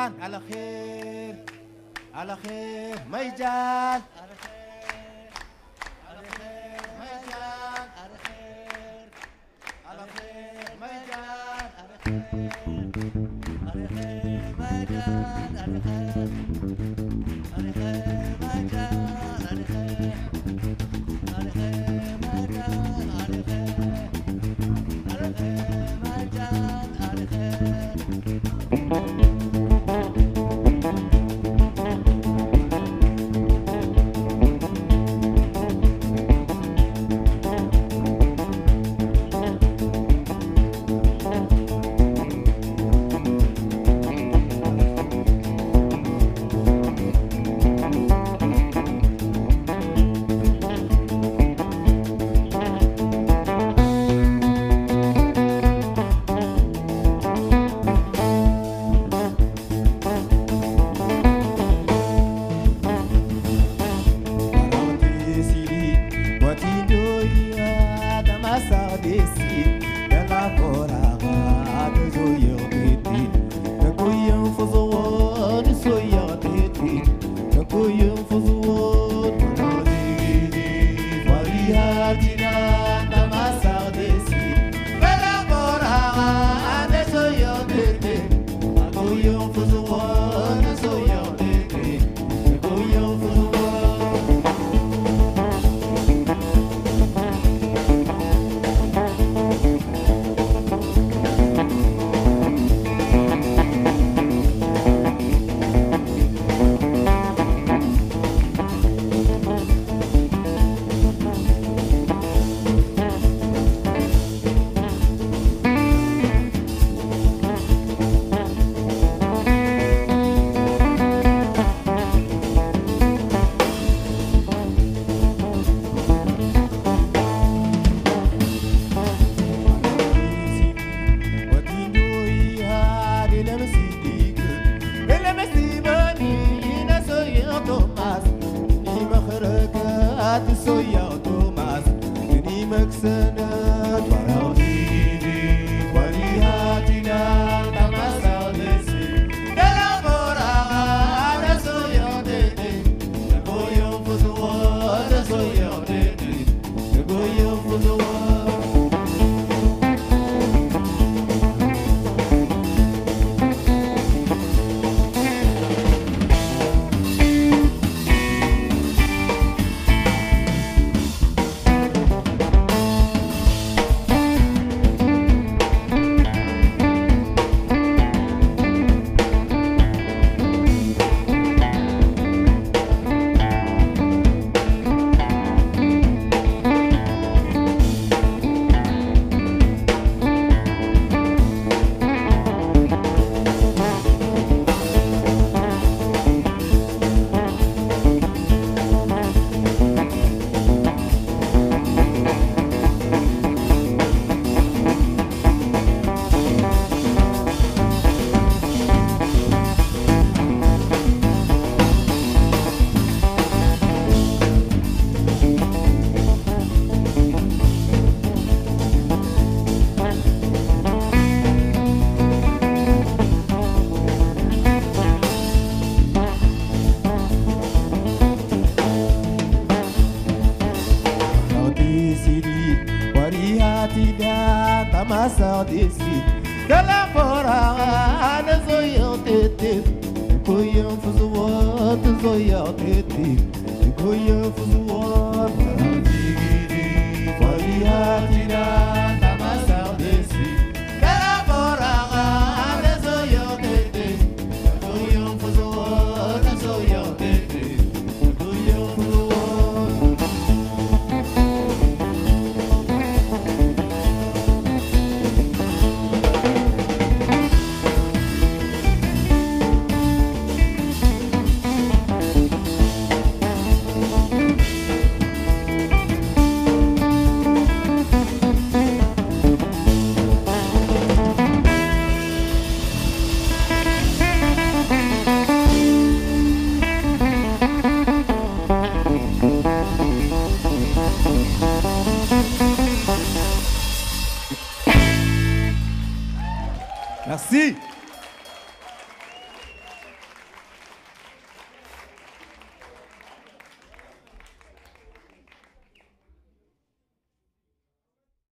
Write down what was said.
جان على خير على خير ميجان. على خير على خير ميجان على خير ميجان. على خير Martin. Jackson. ma saudesi Kala fora ana zoyo tete Koyo fuzu wat zoyo tete Koyo fuzu wat Fali hatira Merci.